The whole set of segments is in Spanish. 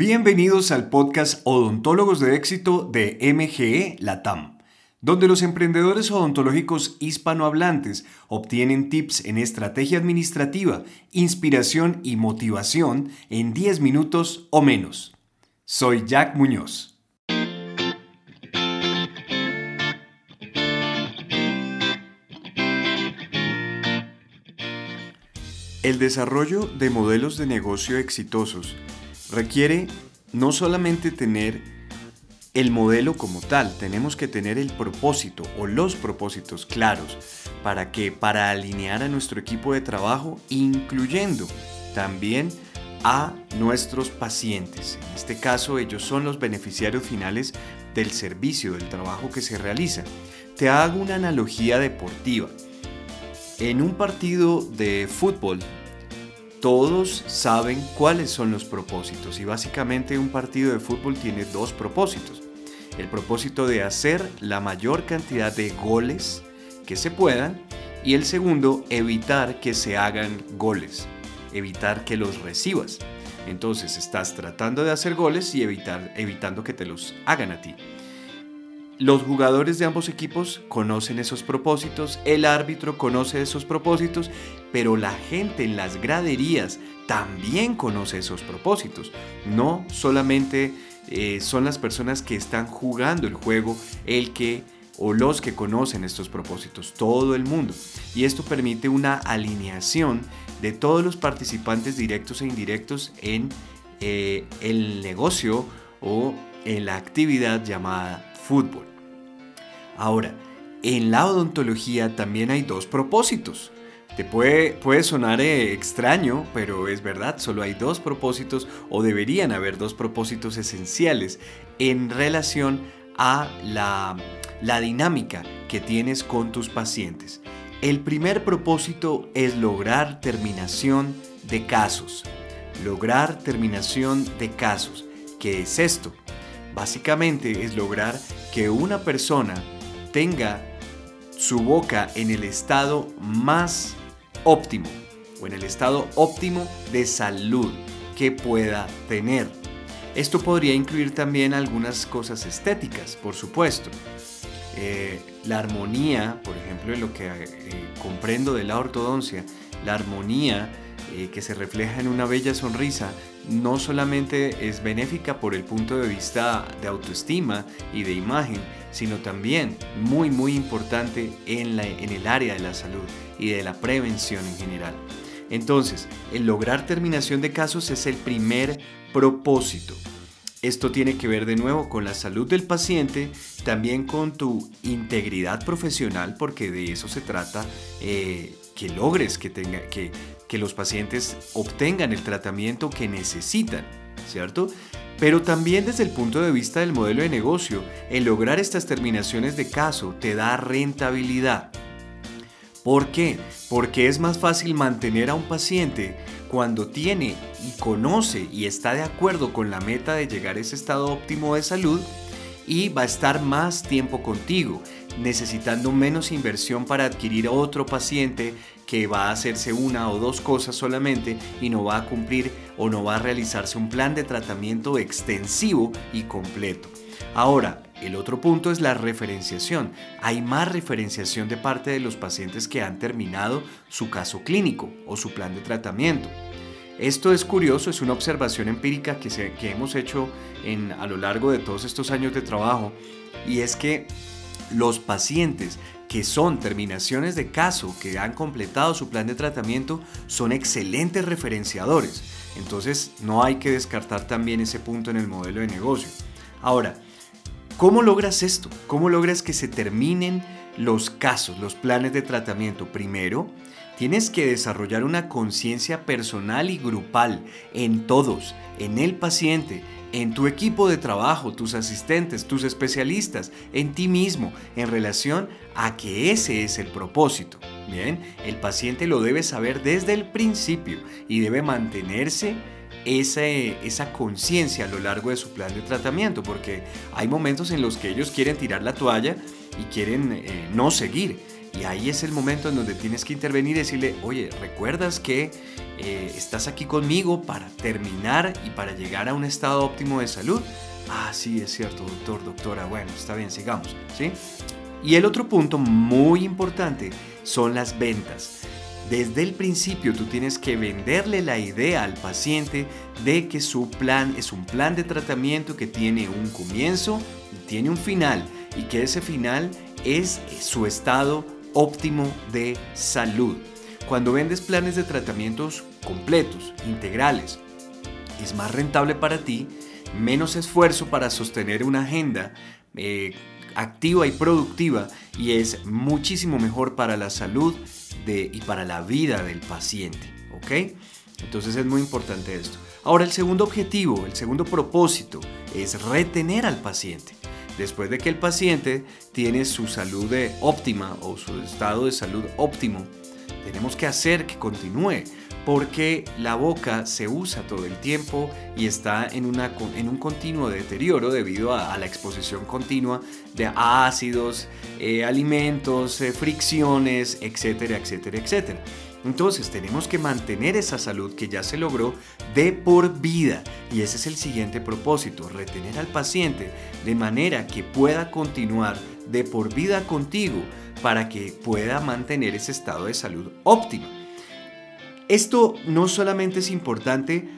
Bienvenidos al podcast Odontólogos de Éxito de MGE Latam, donde los emprendedores odontológicos hispanohablantes obtienen tips en estrategia administrativa, inspiración y motivación en 10 minutos o menos. Soy Jack Muñoz. El desarrollo de modelos de negocio exitosos requiere no solamente tener el modelo como tal, tenemos que tener el propósito o los propósitos claros para que para alinear a nuestro equipo de trabajo, incluyendo también a nuestros pacientes. En este caso, ellos son los beneficiarios finales del servicio, del trabajo que se realiza. Te hago una analogía deportiva. En un partido de fútbol todos saben cuáles son los propósitos y básicamente un partido de fútbol tiene dos propósitos. El propósito de hacer la mayor cantidad de goles que se puedan y el segundo, evitar que se hagan goles, evitar que los recibas. Entonces estás tratando de hacer goles y evitar, evitando que te los hagan a ti. Los jugadores de ambos equipos conocen esos propósitos, el árbitro conoce esos propósitos, pero la gente en las graderías también conoce esos propósitos. No solamente eh, son las personas que están jugando el juego el que o los que conocen estos propósitos, todo el mundo. Y esto permite una alineación de todos los participantes directos e indirectos en eh, el negocio o en la actividad llamada fútbol. Ahora, en la odontología también hay dos propósitos. Te puede, puede sonar eh, extraño, pero es verdad, solo hay dos propósitos o deberían haber dos propósitos esenciales en relación a la, la dinámica que tienes con tus pacientes. El primer propósito es lograr terminación de casos. Lograr terminación de casos. ¿Qué es esto? Básicamente es lograr que una persona tenga su boca en el estado más óptimo o en el estado óptimo de salud que pueda tener. Esto podría incluir también algunas cosas estéticas, por supuesto. Eh, la armonía, por ejemplo, en lo que eh, comprendo de la ortodoncia, la armonía eh, que se refleja en una bella sonrisa no solamente es benéfica por el punto de vista de autoestima y de imagen, sino también muy muy importante en, la, en el área de la salud y de la prevención en general. Entonces, el lograr terminación de casos es el primer propósito. Esto tiene que ver de nuevo con la salud del paciente, también con tu integridad profesional, porque de eso se trata, eh, que logres que, tenga, que, que los pacientes obtengan el tratamiento que necesitan, ¿cierto? Pero también desde el punto de vista del modelo de negocio, el lograr estas terminaciones de caso te da rentabilidad. ¿Por qué? Porque es más fácil mantener a un paciente cuando tiene y conoce y está de acuerdo con la meta de llegar a ese estado óptimo de salud y va a estar más tiempo contigo, necesitando menos inversión para adquirir otro paciente que va a hacerse una o dos cosas solamente y no va a cumplir o no va a realizarse un plan de tratamiento extensivo y completo. Ahora, el otro punto es la referenciación. Hay más referenciación de parte de los pacientes que han terminado su caso clínico o su plan de tratamiento. Esto es curioso, es una observación empírica que, que hemos hecho en, a lo largo de todos estos años de trabajo y es que los pacientes que son terminaciones de caso, que han completado su plan de tratamiento, son excelentes referenciadores. Entonces no hay que descartar también ese punto en el modelo de negocio. Ahora, ¿cómo logras esto? ¿Cómo logras que se terminen los casos, los planes de tratamiento? Primero, Tienes que desarrollar una conciencia personal y grupal en todos, en el paciente, en tu equipo de trabajo, tus asistentes, tus especialistas, en ti mismo, en relación a que ese es el propósito. Bien, el paciente lo debe saber desde el principio y debe mantenerse esa, esa conciencia a lo largo de su plan de tratamiento, porque hay momentos en los que ellos quieren tirar la toalla y quieren eh, no seguir. Y ahí es el momento en donde tienes que intervenir y decirle, oye, ¿recuerdas que eh, estás aquí conmigo para terminar y para llegar a un estado óptimo de salud? Ah, sí, es cierto, doctor, doctora. Bueno, está bien, sigamos. ¿sí? Y el otro punto muy importante son las ventas. Desde el principio tú tienes que venderle la idea al paciente de que su plan es un plan de tratamiento que tiene un comienzo y tiene un final y que ese final es su estado óptimo de salud. Cuando vendes planes de tratamientos completos, integrales, es más rentable para ti, menos esfuerzo para sostener una agenda eh, activa y productiva y es muchísimo mejor para la salud y para la vida del paciente. ¿Ok? Entonces es muy importante esto. Ahora el segundo objetivo, el segundo propósito es retener al paciente. Después de que el paciente tiene su salud óptima o su estado de salud óptimo, tenemos que hacer que continúe porque la boca se usa todo el tiempo y está en, un continuo deterioro debido a, la exposición continua de ácidos, eh, alimentos, eh, fricciones, etcétera, etcétera, etcétera. Entonces tenemos que mantener esa salud que ya se logró de por vida y ese es el siguiente propósito, retener al paciente de manera que pueda continuar de por vida contigo para que pueda mantener ese estado de salud óptimo. Esto no solamente es importante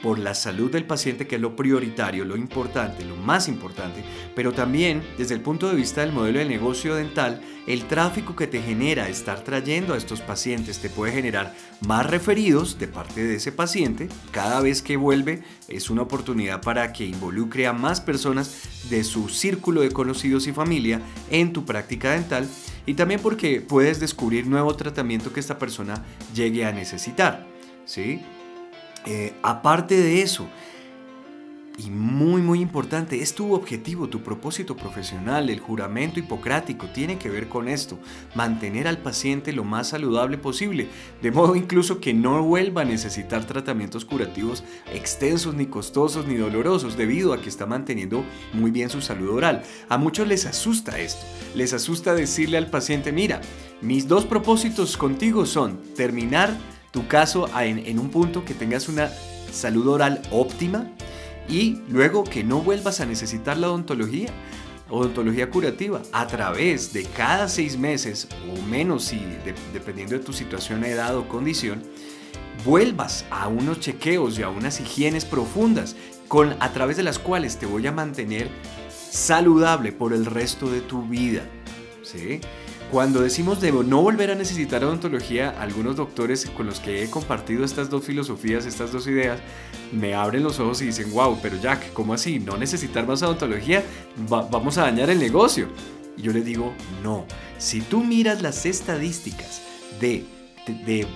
por la salud del paciente, que es lo prioritario, lo importante, lo más importante, pero también desde el punto de vista del modelo de negocio dental, el tráfico que te genera estar trayendo a estos pacientes te puede generar más referidos de parte de ese paciente. Cada vez que vuelve es una oportunidad para que involucre a más personas de su círculo de conocidos y familia en tu práctica dental y también porque puedes descubrir nuevo tratamiento que esta persona llegue a necesitar. ¿sí? Eh, aparte de eso, y muy muy importante, es tu objetivo, tu propósito profesional, el juramento hipocrático tiene que ver con esto, mantener al paciente lo más saludable posible, de modo incluso que no vuelva a necesitar tratamientos curativos extensos, ni costosos, ni dolorosos, debido a que está manteniendo muy bien su salud oral. A muchos les asusta esto, les asusta decirle al paciente, mira, mis dos propósitos contigo son terminar tu caso en, en un punto que tengas una salud oral óptima, y luego que no vuelvas a necesitar la odontología, odontología curativa, a través de cada seis meses o menos, si, dependiendo de tu situación, edad o condición, vuelvas a unos chequeos y a unas higienes profundas con, a través de las cuales te voy a mantener saludable por el resto de tu vida. ¿sí? Cuando decimos de no volver a necesitar odontología, algunos doctores con los que he compartido estas dos filosofías, estas dos ideas, me abren los ojos y dicen, wow, pero Jack, ¿cómo así? ¿No necesitar más odontología? vamos a dañar el negocio. Y yo les digo, no. Si tú miras las estadísticas de,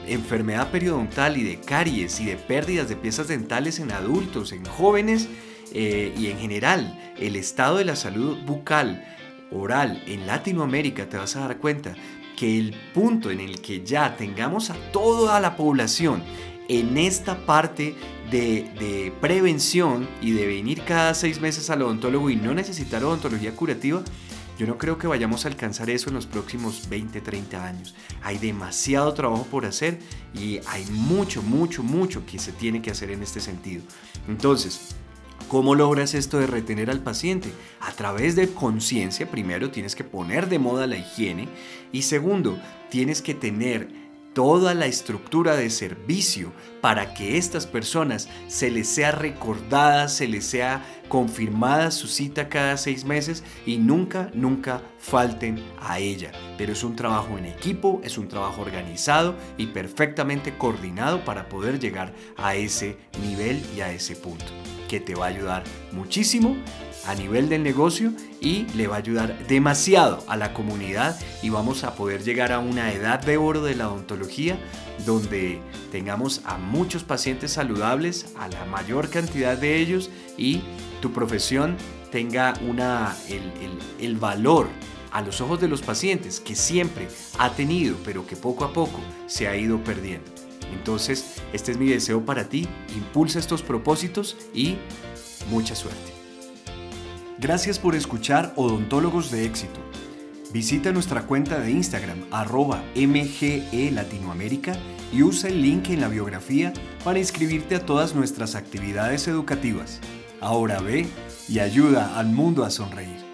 enfermedad periodontal y de caries y de pérdidas de piezas dentales en adultos, en jóvenes eh, y en general, el estado de la salud bucal, oral en Latinoamérica, te vas a dar cuenta que el punto en el que ya tengamos a toda la población en esta parte de, prevención y de venir cada seis meses al odontólogo y no necesitar odontología curativa, yo no creo que vayamos a alcanzar eso en los próximos 20, 30 años. Hay demasiado trabajo por hacer y hay mucho, mucho, mucho que se tiene que hacer en este sentido. Entonces, ¿Cómo logras esto de retener al paciente? A través de conciencia, primero tienes que poner de moda la higiene y segundo, tienes que tener toda la estructura de servicio para que estas personas se les sea recordada, se les sea confirmada su cita cada seis meses y nunca, nunca falten a ella. Pero es un trabajo en equipo, es un trabajo organizado y perfectamente coordinado para poder llegar a ese nivel y a ese punto que te va a ayudar muchísimo a nivel del negocio y le va a ayudar demasiado a la comunidad y vamos a poder llegar a una edad de oro de la odontología donde tengamos a muchos pacientes saludables, a la mayor cantidad de ellos y tu profesión tenga una, el, el valor a los ojos de los pacientes que siempre ha tenido pero que poco a poco se ha ido perdiendo. Entonces, este es mi deseo para ti. Impulsa estos propósitos y mucha suerte. Gracias por escuchar Odontólogos de Éxito. Visita nuestra cuenta de Instagram arroba MGE Latinoamérica y usa el link en la biografía para inscribirte a todas nuestras actividades educativas. Ahora ve y ayuda al mundo a sonreír.